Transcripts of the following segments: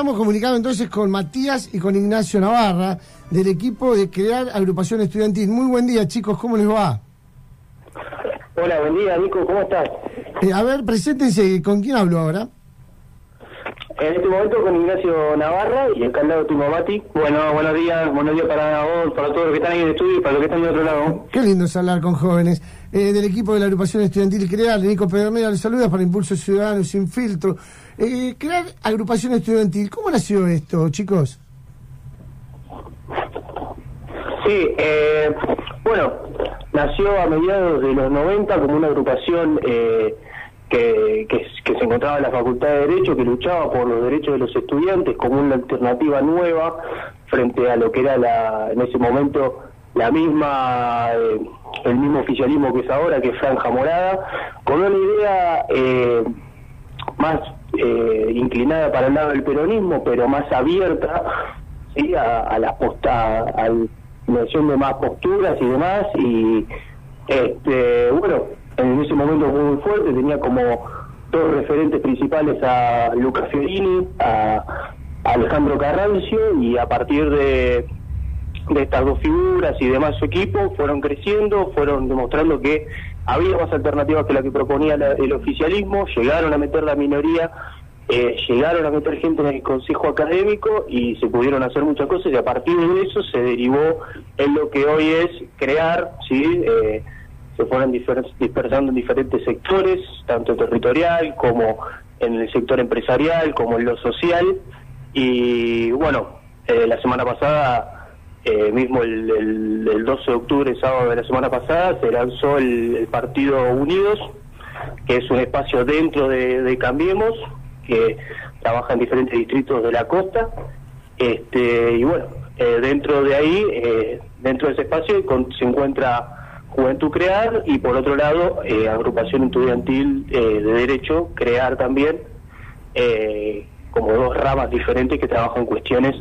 estamos comunicando entonces con Matías y con Ignacio Navarra del equipo de Crear Agrupación Estudiantil. Muy buen día, chicos, ¿cómo les va? Hola, buen día, Nico, ¿cómo estás? Eh, a ver, preséntense, ¿con quién hablo ahora? En este momento con Ignacio Navarra y el candado Timo Mati. Bueno, buenos días, buenos días para vos, para todos los que están ahí en el estudio y para los que están de otro lado. Qué lindo es hablar con jóvenes. Eh, del equipo de la agrupación estudiantil Crear, Nico Pedernera les saluda para Impulso Ciudadano Sin Filtro. Eh, crear agrupación estudiantil, ¿cómo nació esto, chicos? Sí, eh, bueno, nació a mediados de los 90 como una agrupación eh, que, se encontraba en la Facultad de Derecho, que luchaba por los derechos de los estudiantes como una alternativa nueva frente a lo que era la, en ese momento la misma, eh, el mismo oficialismo que es ahora, que es Franja Morada, con una idea eh, más eh, inclinada para el lado del peronismo, pero más abierta ¿sí? a, la posta, a la de más posturas y demás, y este bueno, en ese momento fue muy fuerte, tenía como dos referentes principales a Lucas Fiorini, a, Alejandro Carrancio, y a partir de, de estas dos figuras y demás su equipo fueron creciendo, fueron demostrando que había más alternativas que la que proponía el oficialismo, llegaron a meter la minoría, eh, llegaron a meter gente en el consejo académico y se pudieron hacer muchas cosas y a partir de eso se derivó en lo que hoy es crear, ¿sí? Eh, se fueron dispersando en diferentes sectores, tanto territorial como en el sector empresarial, como en lo social. Y bueno, eh, la semana pasada, eh, mismo el, el, 12 de octubre, sábado de la semana pasada, se lanzó el, Partido Unidos, que es un espacio dentro de, Cambiemos, que trabaja en diferentes distritos de la costa. Este, y bueno, eh, dentro de ahí, dentro de ese espacio, se encuentra Juventud Crear y por otro lado eh, Agrupación Estudiantil eh, de Derecho Crear también, eh, como dos ramas diferentes que trabajan cuestiones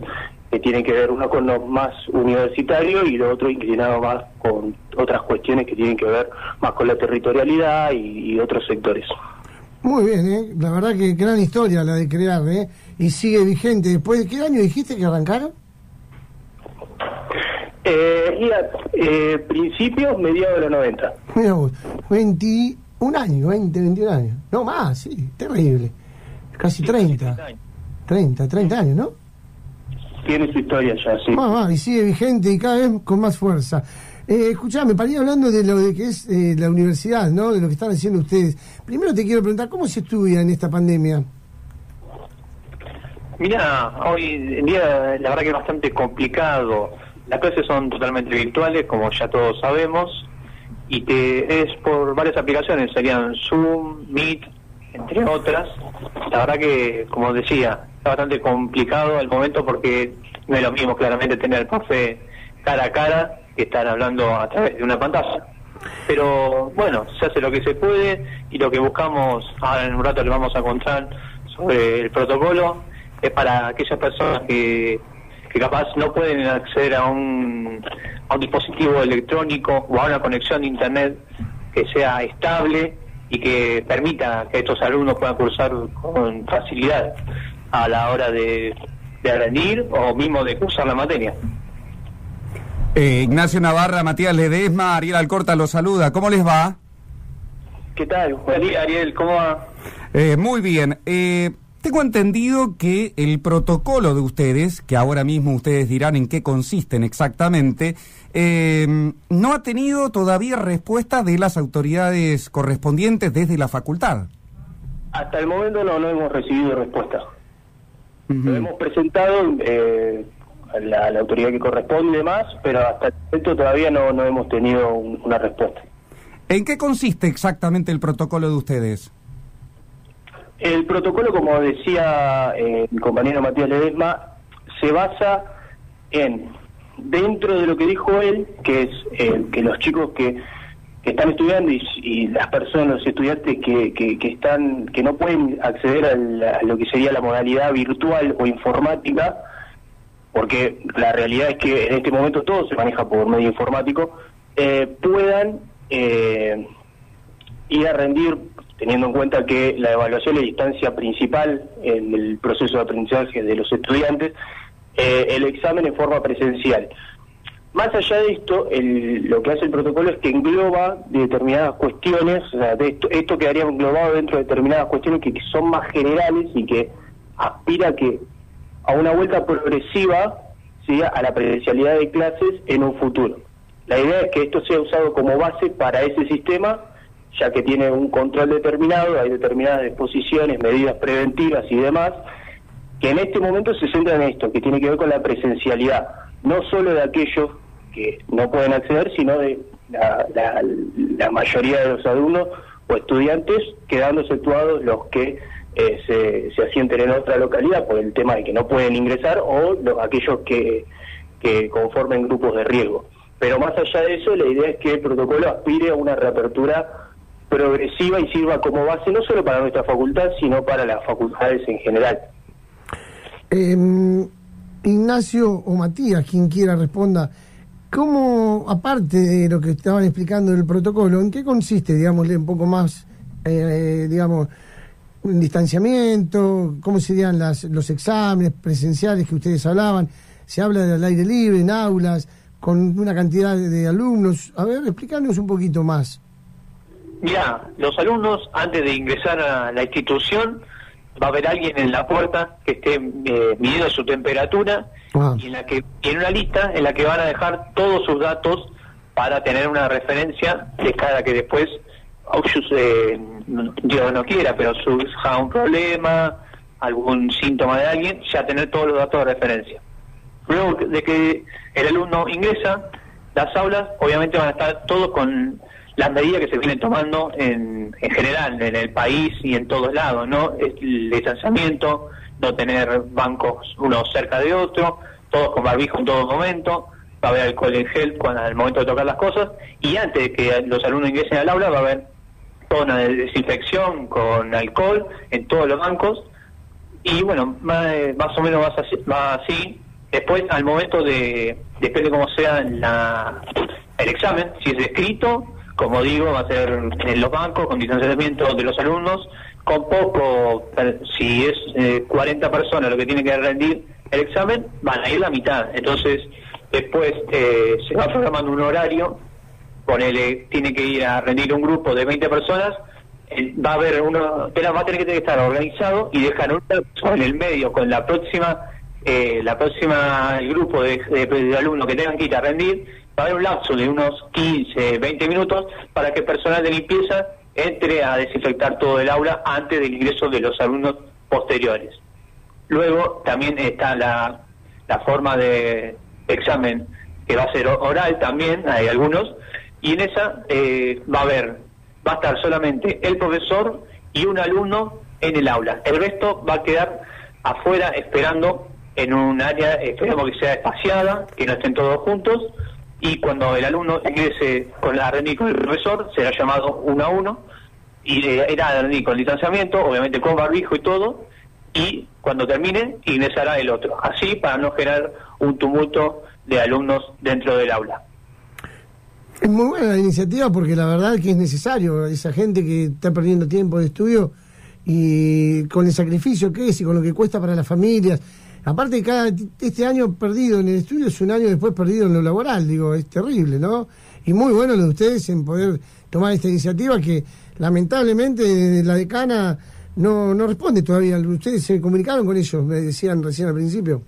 que tienen que ver uno con lo más universitario y lo otro inclinado más con otras cuestiones que tienen que ver más con la territorialidad y, otros sectores. Muy bien, la verdad que gran historia la de crear, y sigue vigente. ¿Después de qué año dijiste que arrancaron? Eh, eh, principios, mediados de los 90. Mira 21 años, 20, 21 años. No más, sí, terrible. Casi 30. 30, 30 años, ¿no? Tiene su historia ya, sí. y sigue vigente y cada vez con más fuerza. Eh, escuchame, para ir hablando de lo de que es eh, la universidad, ¿no? De lo que están haciendo ustedes. Primero te quiero preguntar, ¿cómo se estudia en esta pandemia? Mira, hoy en día la verdad que es bastante complicado las clases son totalmente virtuales, como ya todos sabemos, y que es por varias aplicaciones, serían Zoom, Meet, entre otras. La verdad que, como decía, está bastante complicado al momento porque no es lo mismo claramente tener el profe cara a cara que estar hablando a través de una pantalla. Pero bueno, se hace lo que se puede y lo que buscamos, ahora en un rato le vamos a contar sobre el protocolo, es para aquellas personas que que capaz no pueden acceder a un, a un dispositivo electrónico o a una conexión de internet que sea estable y que permita que estos alumnos puedan cursar con facilidad a la hora de, de rendir o mismo de cursar la materia. Eh, Ignacio Navarra, Matías Ledesma, Ariel Alcorta los saluda. ¿Cómo les va? ¿Qué tal? Buen día, Ariel. ¿Cómo va? Eh, muy bien. Eh, tengo entendido que el protocolo de ustedes, que ahora mismo ustedes dirán en qué consisten exactamente, em, no ha tenido todavía respuesta de las autoridades correspondientes desde la facultad. Hasta el momento no, no hemos recibido respuesta. Lo hemos presentado eh, a, la, autoridad que corresponde y demás, pero hasta el momento todavía no, no hemos tenido una respuesta. ¿En qué consiste exactamente el protocolo de ustedes? El protocolo, como decía eh, mi compañero Matías Ledesma, se basa en, dentro de lo que dijo él, que es eh, que los chicos que, están estudiando y, las personas, los estudiantes que, que, están que no pueden acceder a, lo que sería la modalidad virtual o informática, porque la realidad es que en este momento todo se maneja por medio informático, eh, puedan ir a rendir, teniendo en cuenta que la evaluación es la instancia principal en el proceso de aprendizaje de los estudiantes, eh, el examen en forma presencial. Más allá de esto, lo que hace el protocolo es que engloba determinadas cuestiones, o sea, de esto, quedaría englobado dentro de determinadas cuestiones que, son más generales y que aspira que a una vuelta progresiva ¿sí? a la presencialidad de clases en un futuro. La idea es que esto sea usado como base para ese sistema, ya que tiene un control determinado, hay determinadas disposiciones, medidas preventivas y demás, que en este momento se centran en esto, que tiene que ver con la presencialidad, no solo de aquellos que no pueden acceder, sino de la, mayoría de los alumnos o estudiantes, quedando exceptuados los que eh, se, se, asienten en otra localidad por el tema de que no pueden ingresar o los, aquellos que, que conformen grupos de riesgo. Pero más allá de eso, la idea es que el protocolo aspire a una reapertura progresiva y sirva como base no solo para nuestra facultad, sino para las facultades en general. Em, Ignacio o Matías, quien quiera responda, ¿cómo, aparte de lo que estaban explicando del protocolo, en qué consiste, digámosle, un poco más, eh, digamos, un distanciamiento, cómo serían las, los exámenes presenciales que ustedes hablaban? Se habla del aire libre, en aulas, con una cantidad de, alumnos. A ver, explícanos un poquito más. Mira, los alumnos, antes de ingresar a la institución, va a haber alguien en la puerta que esté eh, midiendo su temperatura ah. y en la que tiene una lista en la que van a dejar todos sus datos para tener una referencia de cada que después eh, Dios no quiera, pero surja un problema, algún síntoma de alguien, ya tener todos los datos de referencia. Luego de que el alumno ingresa, las aulas obviamente van a estar todos con las medidas que se vienen tomando en, en general en el país y en todos lados, ¿no? El distanciamiento, no tener bancos uno cerca de otro, todos con barbijo en todo momento, va a haber alcohol en gel cuando al momento de tocar las cosas y antes de que los alumnos ingresen al aula va a haber toda una desinfección con alcohol en todos los bancos y bueno, más, o menos va así, Después, al momento de, depende cómo sea la, el examen, si es escrito como digo, va a ser en los bancos, con distanciamiento de los alumnos, con poco, si es 40 eh, personas lo que tiene que rendir el examen, van a ir la mitad. Entonces, después eh, se va programando un horario, ponele, tiene que ir a rendir un grupo de 20 personas, va a haber uno, va a tener que estar organizado y dejar un en el medio con la próxima, eh, la próxima, el grupo de, de alumnos que tengan que ir a rendir, va a haber un lapso de unos 15, 20 minutos para que personal de limpieza entre a desinfectar todo el aula antes del ingreso de los alumnos posteriores. Luego también está la, forma de examen que va a ser oral también, hay algunos, y en esa eh, va a haber, va a estar solamente el profesor y un alumno en el aula. El resto va a quedar afuera esperando en un área, esperemos que sea espaciada, que no estén todos juntos, y cuando el alumno ingrese con la rendir con el profesor, será llamado uno a uno, y era rendir con distanciamiento, obviamente con barbijo y todo, y cuando termine ingresará el otro, así para no generar un tumulto de alumnos dentro del aula. Es muy buena la iniciativa porque la verdad es que es necesario, esa gente que está perdiendo tiempo de estudio y con el sacrificio que es y con lo que cuesta para las familias Aparte, cada este año perdido en el estudio es un año después perdido en lo laboral, digo, es terrible, ¿no? Y muy bueno lo de ustedes en poder tomar esta iniciativa que lamentablemente la decana no, no responde todavía. Ustedes se comunicaron con ellos, me decían recién al principio.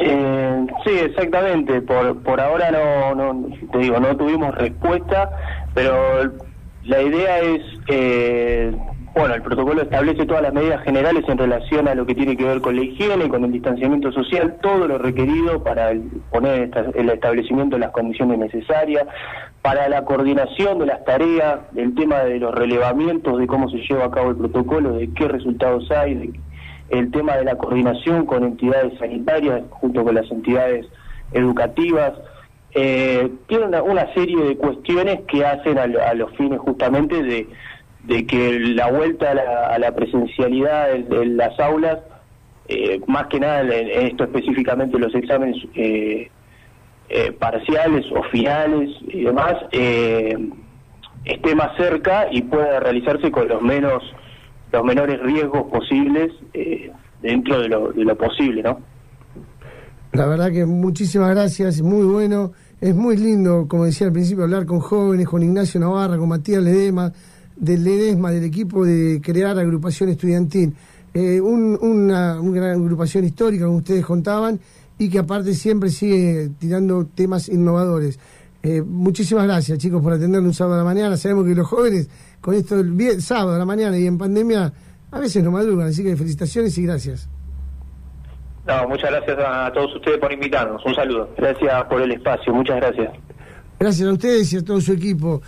Eh, sí, exactamente. Por, por ahora no, no, te digo, no tuvimos respuesta, pero la idea es eh, bueno, el protocolo establece todas las medidas generales en relación a lo que tiene que ver con la higiene, con el distanciamiento social, todo lo requerido para poner el establecimiento de las condiciones necesarias, para la coordinación de las tareas, el tema de los relevamientos, de cómo se lleva a cabo el protocolo, de qué resultados hay, el tema de la coordinación con entidades sanitarias junto con las entidades educativas. Eh, tiene una, serie de cuestiones que hacen a los fines justamente de de que la vuelta a la, presencialidad en, las aulas, eh, más que nada en, esto específicamente los exámenes eh, eh, parciales o finales y demás, esté más cerca y pueda realizarse con los menos los menores riesgos posibles eh, dentro de lo, de lo posible, ¿no? La verdad que muchísimas gracias, muy bueno, es muy lindo, como decía al principio, hablar con jóvenes, con Ignacio Navarra, con Matías Ledema, del Ledesma, del equipo de crear agrupación estudiantil. Eh, una, una gran agrupación histórica, como ustedes contaban, y que aparte siempre sigue tirando temas innovadores. Eh, muchísimas gracias, chicos, por atendernos un sábado a la mañana. Sabemos que los jóvenes, con esto del sábado a la mañana y en pandemia, a veces no madrugan, así que felicitaciones y gracias. No, muchas gracias a todos ustedes por invitarnos. Un saludo. Gracias por el espacio, muchas gracias. Gracias a ustedes y a todo su equipo.